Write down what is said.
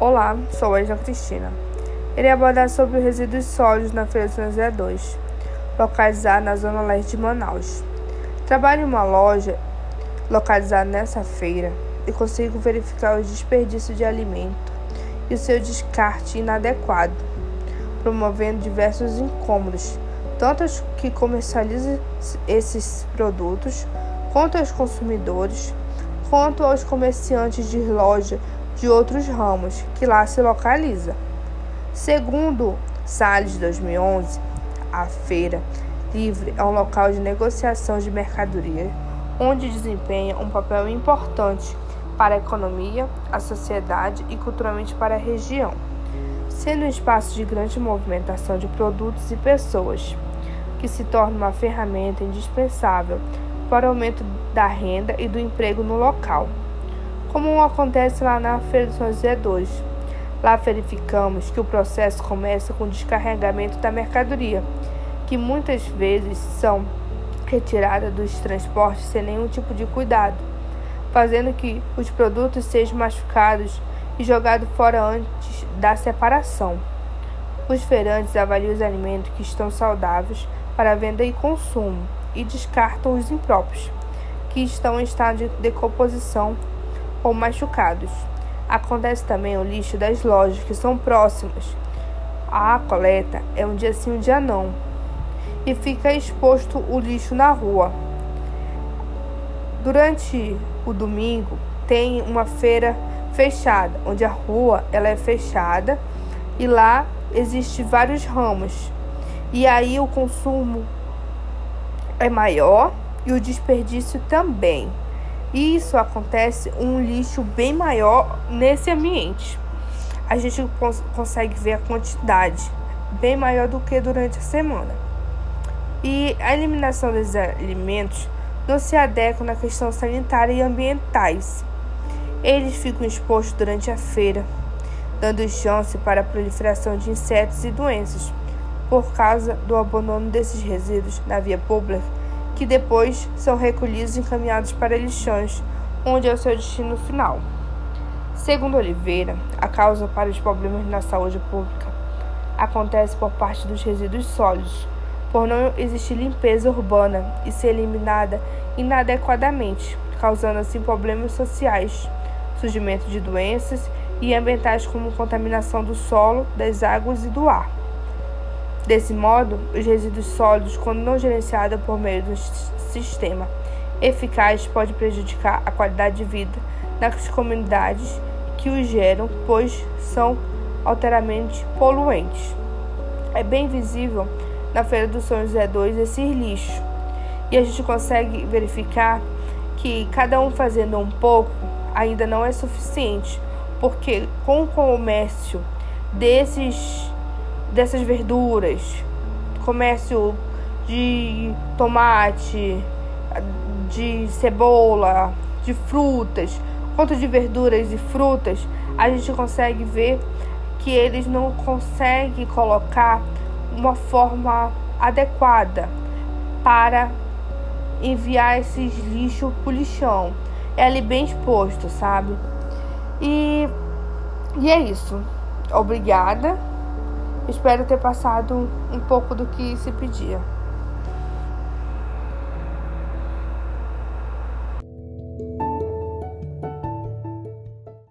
Olá, sou a Edna Cristina. Irei abordar sobre os resíduos sólidos na Feira de São José 2, localizada na zona leste de Manaus. Trabalho em uma loja localizada nessa feira e consigo verificar o desperdício de alimento e o seu descarte inadequado, promovendo diversos incômodos, tanto aos que comercializam esses produtos, quanto aos consumidores, quanto aos comerciantes de loja de outros ramos que lá se localiza. Segundo Salles 2011, a feira livre é um local de negociação de mercadorias onde desempenha um papel importante para a economia, a sociedade e culturalmente para a região, sendo um espaço de grande movimentação de produtos e pessoas, que se torna uma ferramenta indispensável para o aumento da renda e do emprego no local como acontece lá na Feira de São José 2. Lá verificamos que o processo começa com o descarregamento da mercadoria, que muitas vezes são retiradas dos transportes sem nenhum tipo de cuidado, fazendo que os produtos sejam machucados e jogados fora antes da separação. Os feirantes avaliam os alimentos que estão saudáveis para venda e consumo e descartam os impróprios, que estão em estado de decomposição ou machucados. Acontece também o lixo das lojas que são próximas. A coleta é um dia sim, um dia não. E fica exposto o lixo na rua. Durante o domingo tem uma feira fechada, onde a rua ela é fechada e lá existe vários ramos. E aí o consumo é maior e o desperdício também. E isso acontece um lixo bem maior nesse ambiente. A gente cons consegue ver a quantidade bem maior do que durante a semana. E a eliminação desses alimentos não se adequa na questão sanitária e ambientais. Eles ficam expostos durante a feira, dando chance para a proliferação de insetos e doenças por causa do abandono desses resíduos na via pública que depois são recolhidos e encaminhados para lixões, onde é o seu destino final. Segundo Oliveira, a causa para os problemas na saúde pública acontece por parte dos resíduos sólidos, por não existir limpeza urbana e ser eliminada inadequadamente, causando assim problemas sociais, surgimento de doenças e ambientais como contaminação do solo, das águas e do ar. Desse modo, os resíduos sólidos, quando não gerenciados por meio de um sistema eficaz, pode prejudicar a qualidade de vida nas comunidades que os geram, pois são alteramente poluentes. É bem visível na Feira do São José 2 esse lixo, e a gente consegue verificar que cada um fazendo um pouco ainda não é suficiente, porque com o comércio desses dessas verduras, comércio de tomate, de cebola, de frutas, quanto de verduras e frutas, a gente consegue ver que eles não conseguem colocar uma forma adequada para enviar esses lixos para o lixão. É ali bem exposto, sabe? E, e é isso. Obrigada. Espero ter passado um pouco do que se pedia.